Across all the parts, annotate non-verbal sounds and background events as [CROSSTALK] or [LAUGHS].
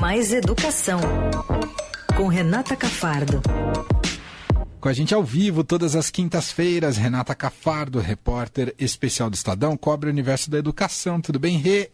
Mais Educação, com Renata Cafardo. Com a gente ao vivo todas as quintas-feiras, Renata Cafardo, repórter especial do Estadão, cobre o universo da educação. Tudo bem, Rê?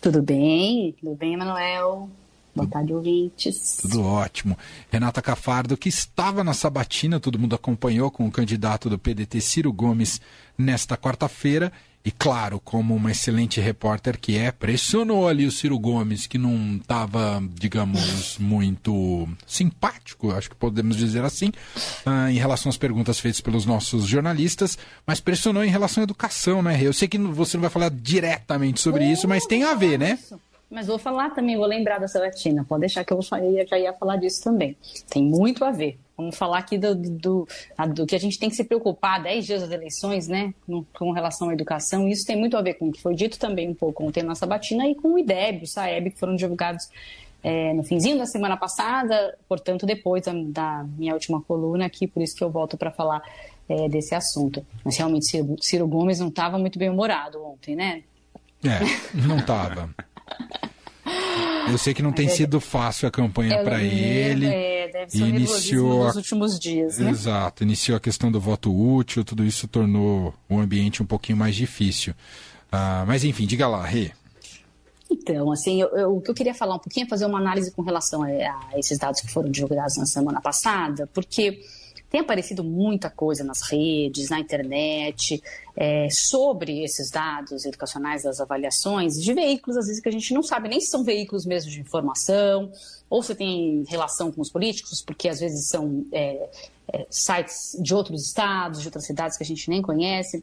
Tudo bem? Tudo bem, Emanuel? Boa tarde, ouvintes. Tudo ótimo. Renata Cafardo, que estava na sabatina, todo mundo acompanhou com o candidato do PDT, Ciro Gomes, nesta quarta-feira. E claro, como uma excelente repórter que é, pressionou ali o Ciro Gomes, que não estava, digamos, muito simpático, acho que podemos dizer assim, uh, em relação às perguntas feitas pelos nossos jornalistas, mas pressionou em relação à educação, né? Eu sei que você não vai falar diretamente sobre isso, mas tem a ver, né? Mas vou falar também, vou lembrar da Sabatina, pode deixar que eu já ia falar disso também. Tem muito a ver. Vamos falar aqui do, do, do, que a gente tem que se preocupar 10 dias das eleições, né, com relação à educação. Isso tem muito a ver com o que foi dito também um pouco ontem na Sabatina e com o IDEB, o SAEB, que foram divulgados é, no finzinho da semana passada, portanto, depois da, da, minha última coluna aqui, por isso que eu volto para falar é, desse assunto. Mas realmente Ciro, Ciro Gomes não estava muito bem humorado ontem, né? É, não estava. [LAUGHS] Eu sei que não tem sido fácil a campanha para ele. É, deve ser iniciou nos últimos dias, né? Exato, iniciou a questão do voto útil, tudo isso tornou o ambiente um pouquinho mais difícil. Ah, mas enfim, diga lá, Rê. Então, assim, eu, eu, o que eu queria falar um pouquinho é fazer uma análise com relação a, a esses dados que foram divulgados na semana passada, porque tem aparecido muita coisa nas redes, na internet, é, sobre esses dados educacionais das avaliações de veículos, às vezes, que a gente não sabe nem se são veículos mesmo de informação, ou se tem relação com os políticos, porque às vezes são é, é, sites de outros estados, de outras cidades que a gente nem conhece.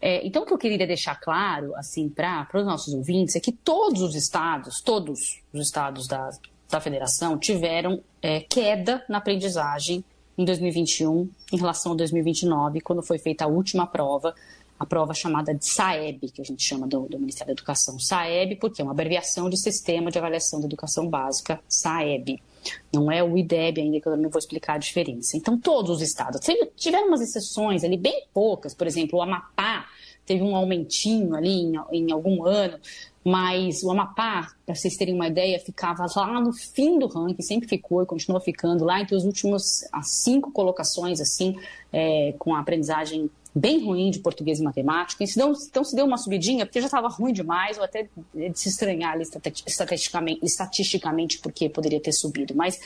É, então, o que eu queria deixar claro, assim, para os nossos ouvintes, é que todos os estados, todos os estados da, da federação tiveram é, queda na aprendizagem em 2021 em relação a 2029, quando foi feita a última prova, a prova chamada de SAEB, que a gente chama do, do Ministério da Educação. SAEB, porque é uma abreviação de Sistema de Avaliação da Educação Básica, SAEB. Não é o IDEB ainda, que eu também vou explicar a diferença. Então, todos os estados. Tiveram umas exceções ali, bem poucas. Por exemplo, o Amapá teve um aumentinho ali em, em algum ano, mas o Amapá, para vocês terem uma ideia, ficava lá no fim do ranking, sempre ficou e continua ficando lá entre os últimos as cinco colocações, assim, é, com a aprendizagem bem ruim de português e matemática. Então, então se deu uma subidinha, porque já estava ruim demais, ou até de se estranhar ali, estatisticamente, estatisticamente, porque poderia ter subido. Mas,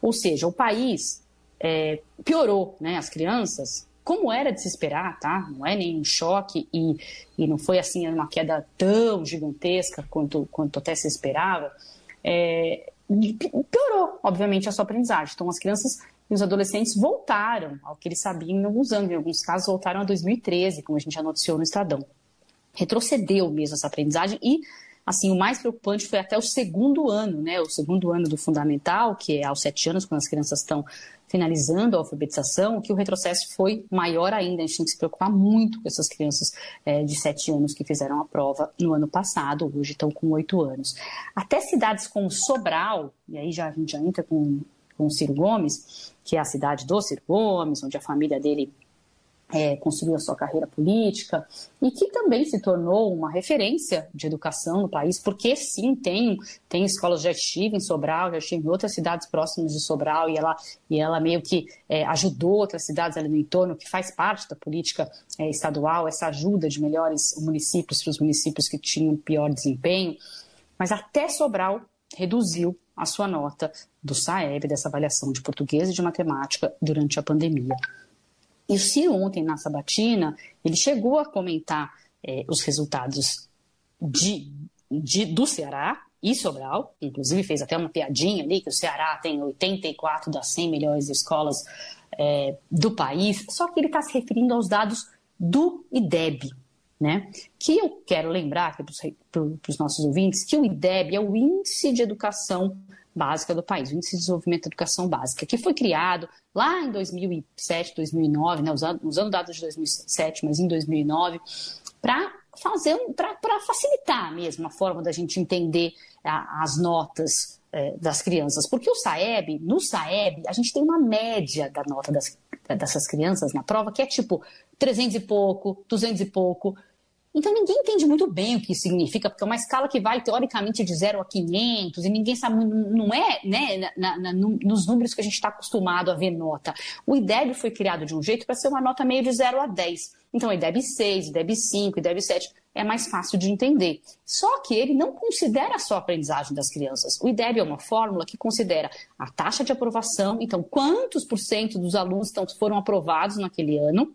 ou seja, o país é, piorou, né? As crianças como era de se esperar, tá? Não é nenhum choque e, e não foi assim uma queda tão gigantesca quanto, quanto até se esperava. É, piorou, obviamente, a sua aprendizagem. Então, as crianças e os adolescentes voltaram ao que eles sabiam em alguns anos. Em alguns casos, voltaram a 2013, como a gente já noticiou no Estadão. Retrocedeu mesmo essa aprendizagem e assim, o mais preocupante foi até o segundo ano, né? O segundo ano do fundamental, que é aos sete anos, quando as crianças estão finalizando a alfabetização, que o retrocesso foi maior ainda. A gente tem que se preocupar muito com essas crianças é, de sete anos que fizeram a prova no ano passado, hoje estão com oito anos. Até cidades como Sobral, e aí já, a gente já entra com, com o Ciro Gomes, que é a cidade do Ciro Gomes, onde a família dele é, construiu a sua carreira política e que também se tornou uma referência de educação no país, porque sim, tem, tem escolas, já estive em Sobral, já estive em outras cidades próximas de Sobral e ela, e ela meio que é, ajudou outras cidades ali no entorno, que faz parte da política é, estadual, essa ajuda de melhores municípios para os municípios que tinham pior desempenho, mas até Sobral reduziu a sua nota do SAEB, dessa avaliação de português e de matemática durante a pandemia. E o Ciro ontem na sabatina, ele chegou a comentar é, os resultados de, de, do Ceará e Sobral, inclusive fez até uma piadinha ali que o Ceará tem 84 das 100 melhores escolas é, do país, só que ele está se referindo aos dados do IDEB, né? Que eu quero lembrar para os nossos ouvintes que o IDEB é o Índice de Educação Básica do país, o Índice de Desenvolvimento da Educação Básica, que foi criado lá em 2007, 2009, né, usando, usando dados de 2007, mas em 2009, para fazer para facilitar mesmo a forma da gente entender a, as notas é, das crianças, porque o SAEB, no SAEB, a gente tem uma média da nota das, dessas crianças na prova que é tipo 300 e pouco, 200 e pouco, Então ninguém entende muito bem o que significa, porque é uma escala que vai teoricamente de 0 a 500 e ninguém sabe, não é né, na, na, nos números que a gente está acostumado a ver nota. O IDEB foi criado de um jeito para ser uma nota meio de 0 a 10. Então, IDEB 6, IDEB 5, IDEB 7 é mais fácil de entender. Só que ele não considera só a aprendizagem das crianças. O IDEB é uma fórmula que considera a taxa de aprovação, então quantos por cento dos alunos estão, foram aprovados naquele ano,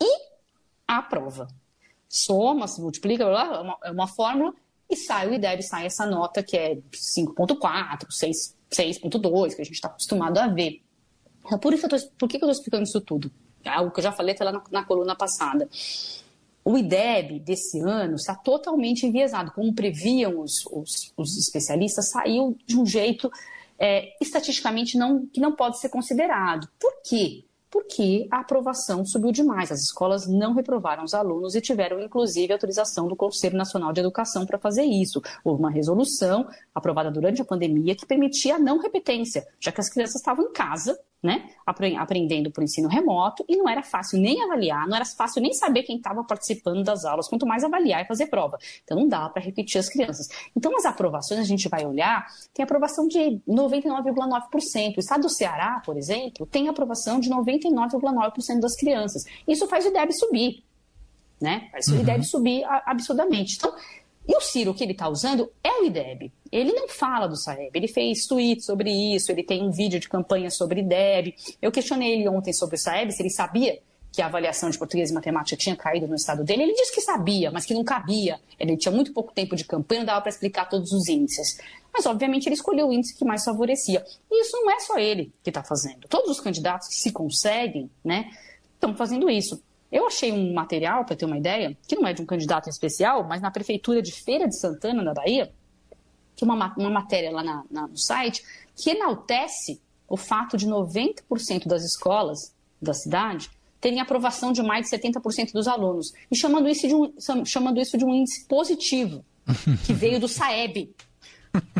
e a prova soma, se multiplica, blá, blá, é, uma, é fórmula, e sai o IDEB, sai essa nota que é 5.4, 6.2, que a gente está acostumado a ver. Então, por, isso tô, por que, eu estou explicando isso tudo? É algo que eu já falei até lá na, na coluna passada. O IDEB desse ano está totalmente enviesado. Como previam os, os, os especialistas, saiu de um jeito é, estatisticamente não, que não pode ser considerado. Por quê? Porque a aprovação subiu demais. As escolas não reprovaram os alunos e tiveram, inclusive, autorização do Conselho Nacional de Educação para fazer isso. Houve uma resolução aprovada durante a pandemia que permitia a não repetência, já que as crianças estavam em casa né, aprendendo por ensino remoto, e não era fácil nem avaliar, não era fácil nem saber quem estava participando das aulas, quanto mais avaliar e fazer prova. Então não dá para repetir as crianças. Então as aprovações, a gente vai olhar, tem aprovação de 99,9%. O estado do Ceará, por exemplo, tem aprovação de 99,9% das crianças. Isso faz o IDEB subir, né? Faz o IDEB uhum. subir absurdamente. Então, e o Ciro que ele está usando é o IDEB. Ele não fala do Saeb, ele fez tweet sobre isso, ele tem um vídeo de campanha sobre IDEB. Eu questionei ele ontem sobre o Saeb, se ele sabia que a avaliação de português e matemática tinha caído no estado dele. Ele disse que sabia, mas que não cabia. Ele tinha muito pouco tempo de campanha, não dava para explicar todos os índices. Mas, obviamente, ele escolheu o índice que mais favorecia. E isso não é só ele que está fazendo. Todos os candidatos que se conseguem, né, estão fazendo isso. Eu achei um material, para ter uma ideia, que não é de um candidato especial, mas na prefeitura de Feira de Santana, na Bahia, que uma, uma matéria lá na, na, no site, que enaltece o fato de 90% das escolas da cidade terem aprovação de mais de 70% dos alunos, e chamando isso de um, chamando isso de um índice positivo, que [LAUGHS] veio do SAEB,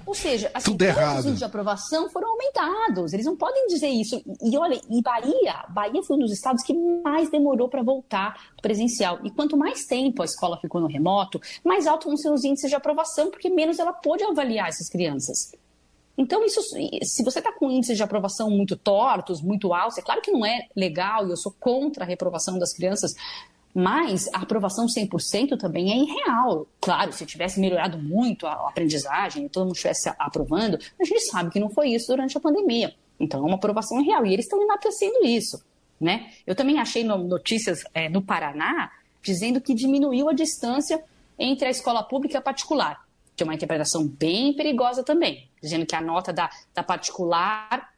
ou seja, assim, Tudo errado. os índices de aprovação foram aumentados. Eles não podem dizer isso. E, olha, e Bahia, Bahia foi um dos estados que mais demorou para voltar presencial. E quanto mais tempo a escola ficou no remoto, mais altos vão ser os índices de aprovação, porque menos ela pôde avaliar essas crianças. Então, isso, se você está com índices de aprovação muito tortos, muito altos, é claro que não é legal e eu sou contra a reprovação das crianças, mas a aprovação 100% também é irreal. Claro, se tivesse melhorado muito a aprendizagem e todo mundo estivesse aprovando, a gente sabe que não foi isso durante a pandemia. Então, é uma aprovação irreal. E eles estão enaltecendo isso. Né? Eu também achei notícias é, no Paraná dizendo que diminuiu a distância entre a escola pública e a particular, que é uma interpretação bem perigosa também, dizendo que a nota da, da particular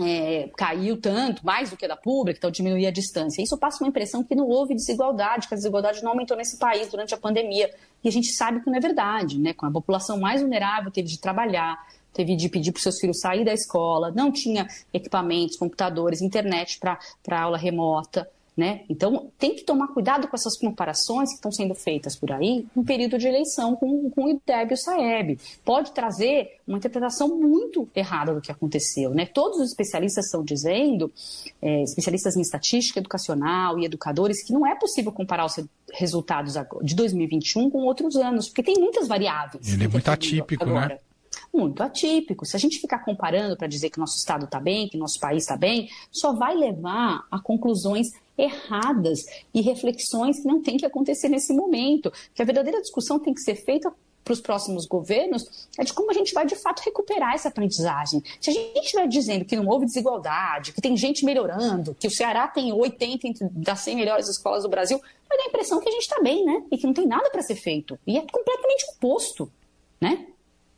é, caiu tanto, mais do que a da pública, então diminuir a distância. Isso passa uma impressão que não houve desigualdade, que a desigualdade não aumentou nesse país durante a pandemia. E a gente sabe que não é verdade, né? Com a população mais vulnerável teve de trabalhar, teve de pedir para os seus filhos sair da escola, não tinha equipamentos, computadores, internet para aula remota. Né? Então, tem que tomar cuidado com essas comparações que estão sendo feitas por aí em período de eleição com, com o IDEB e o SAEB. Pode trazer uma interpretação muito errada do que aconteceu. Né? Todos os especialistas estão dizendo, é, especialistas em estatística educacional e educadores, que não é possível comparar os resultados de 2021 com outros anos, porque tem muitas variáveis. Ele é muito atípico, né? agora. né? muito atípico. Se a gente ficar comparando para dizer que nosso estado está bem, que nosso país está bem, só vai levar a conclusões erradas e reflexões que não tem que acontecer nesse momento. Que a verdadeira discussão tem que ser feita para os próximos governos é de como a gente vai de fato recuperar essa aprendizagem. Se a gente estiver dizendo que não houve desigualdade, que tem gente melhorando, que o Ceará tem 80 das 100 melhores escolas do Brasil, vai dar a impressão que a gente está bem, né? E que não tem nada para ser feito. E é completamente oposto, né?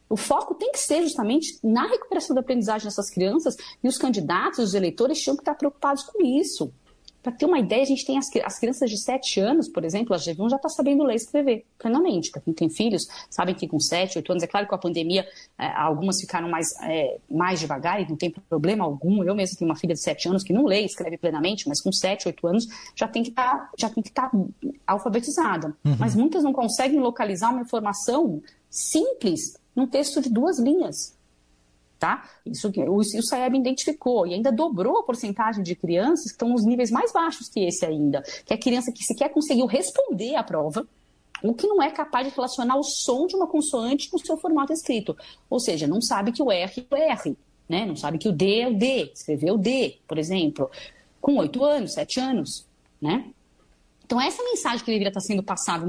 O foco tem que ser justamente na recuperação da aprendizagem dessas crianças e os candidatos, os eleitores, tinham que estar preocupados com isso. Para ter uma ideia, a gente tem as, as crianças de 7 anos, por exemplo, as G1 já está sabendo ler e escrever plenamente. Para quem tem filhos, sabem que com 7, 8 anos, é claro que com a pandemia, é, algumas ficaram mais, é, mais devagar e não tem problema algum. Eu mesmo tenho uma filha de 7 anos que não lê e escreve plenamente, mas com 7, 8 anos já tem que tá, estar tá alfabetizada. Uhum. Mas muitas não conseguem localizar uma informação simples num texto de duas linhas. Tá? Isso o, o SAEB identificou e ainda dobrou a porcentagem de crianças que estão nos níveis mais baixos que esse ainda, que é a criança que sequer conseguiu responder à prova, ou que não é capaz de relacionar o som de uma consoante com o seu formato escrito. Ou seja, não sabe que o R é o R, né? não sabe que o D é o D, escreveu o D, por exemplo, com oito anos, sete anos. Né? Então, essa mensagem que deveria estar sendo passada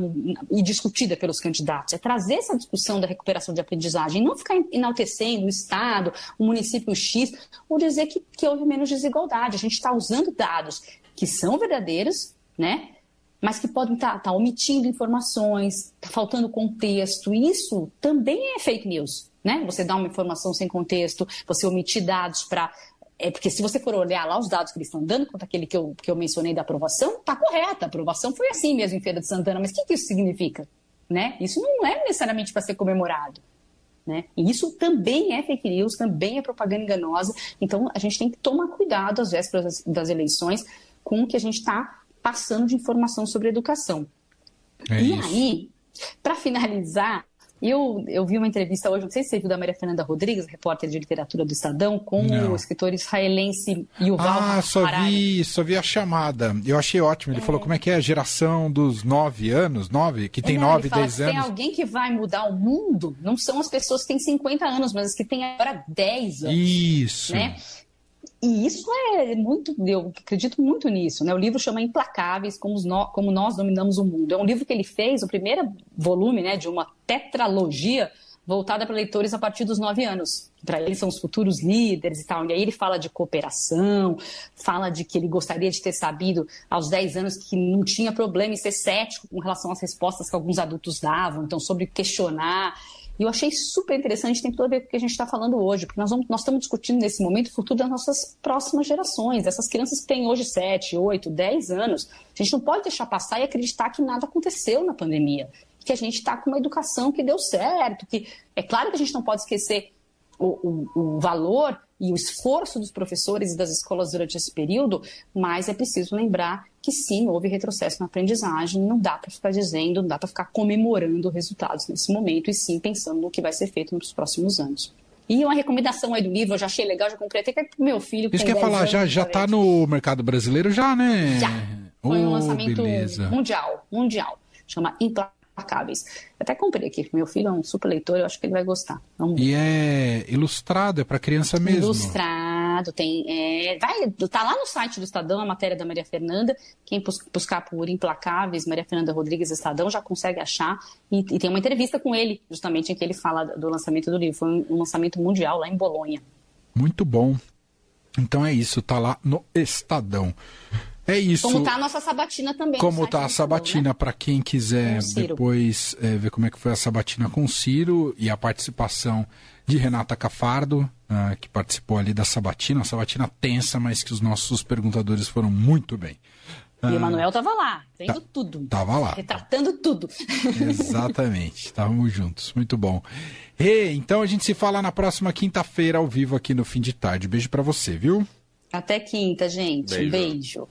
e discutida pelos candidatos é trazer essa discussão da recuperação de aprendizagem, não ficar enaltecendo o Estado, o município X, ou dizer que, que houve menos desigualdade. A gente está usando dados que são verdadeiros, né? mas que podem estar tá, tá omitindo informações, tá faltando contexto. Isso também é fake news. Né? Você dá uma informação sem contexto, você omitir dados para é porque se você for olhar lá os dados que eles estão dando, quanto aquele que eu, que eu mencionei da aprovação, está correta. A aprovação foi assim mesmo em Feira de Santana. Mas o que, que isso significa? Né? Isso não é necessariamente para ser comemorado. Né? E isso também é fake news, também é propaganda enganosa. Então a gente tem que tomar cuidado às vésperas das, eleições com o que a gente está passando de informação sobre educação. É e isso. aí, para finalizar, eu, eu vi uma entrevista hoje, não sei se você viu, da Maria Fernanda Rodrigues, repórter de literatura do Estadão, com não. o escritor israelense Yuval Ah, só vi, só vi a chamada. Eu achei ótimo. Ele é. falou como é que é a geração dos nove anos, nove, que tem é, nove, dez anos. Tem alguém que vai mudar o mundo, não são as pessoas que têm 50 anos, mas as que têm agora 10 anos. Isso. Né? E isso é muito, eu acredito muito nisso, né? O livro chama Implacáveis, como, no, como nós dominamos o mundo. É um livro que ele fez, o primeiro volume, né, de uma tetralogia voltada para leitores a partir dos nove anos. Para eles são os futuros líderes e tal. E aí ele fala de cooperação, fala de que ele gostaria de ter sabido aos dez anos que não tinha problema em ser cético com relação às respostas que alguns adultos davam, então sobre questionar. E eu achei super interessante, tem tudo a ver com o que a gente está falando hoje, porque nós, vamos, nós estamos discutindo nesse momento o futuro das nossas próximas gerações, essas crianças que têm hoje 7, 8, 10 anos. A gente não pode deixar passar e acreditar que nada aconteceu na pandemia, que a gente está com uma educação que deu certo, que é claro que a gente não pode esquecer o, o, o valor e o esforço dos professores e das escolas durante esse período, mas é preciso lembrar que sim, houve retrocesso na aprendizagem, não dá para ficar dizendo, não dá para ficar comemorando resultados nesse momento, e sim pensando no que vai ser feito nos próximos anos. E uma recomendação aí do livro, eu já achei legal, já comprei até pro meu filho. Isso quer falar, já, já tá no mercado brasileiro já, né? Já. Foi oh, um lançamento beleza. mundial, mundial. Chama Implacável implacáveis. Até comprei aqui, meu filho é um super leitor, eu acho que ele vai gostar. Vamos e é ilustrado, é para criança mesmo? Ilustrado, tem. É, vai, tá lá no site do Estadão a matéria da Maria Fernanda. Quem buscar por Implacáveis, Maria Fernanda Rodrigues Estadão, já consegue achar. E, e tem uma entrevista com ele, justamente em que ele fala do lançamento do livro. Foi um, um lançamento mundial lá em Bolonha. Muito bom. Então é isso, tá lá no Estadão. É isso. Como tá a nossa sabatina também. Como tá a sabatina, né? para quem quiser depois é, ver como é que foi a sabatina com o Ciro e a participação de Renata Cafardo, uh, que participou ali da sabatina. Uma sabatina tensa, mas que os nossos perguntadores foram muito bem. E o Emanuel estava lá, vendo tá, tudo. Tava lá. Retratando tudo. Exatamente, [LAUGHS] estávamos juntos. Muito bom. E então a gente se fala na próxima quinta-feira ao vivo aqui no fim de tarde. Beijo para você, viu? Até quinta, gente. Beijo. Beijo.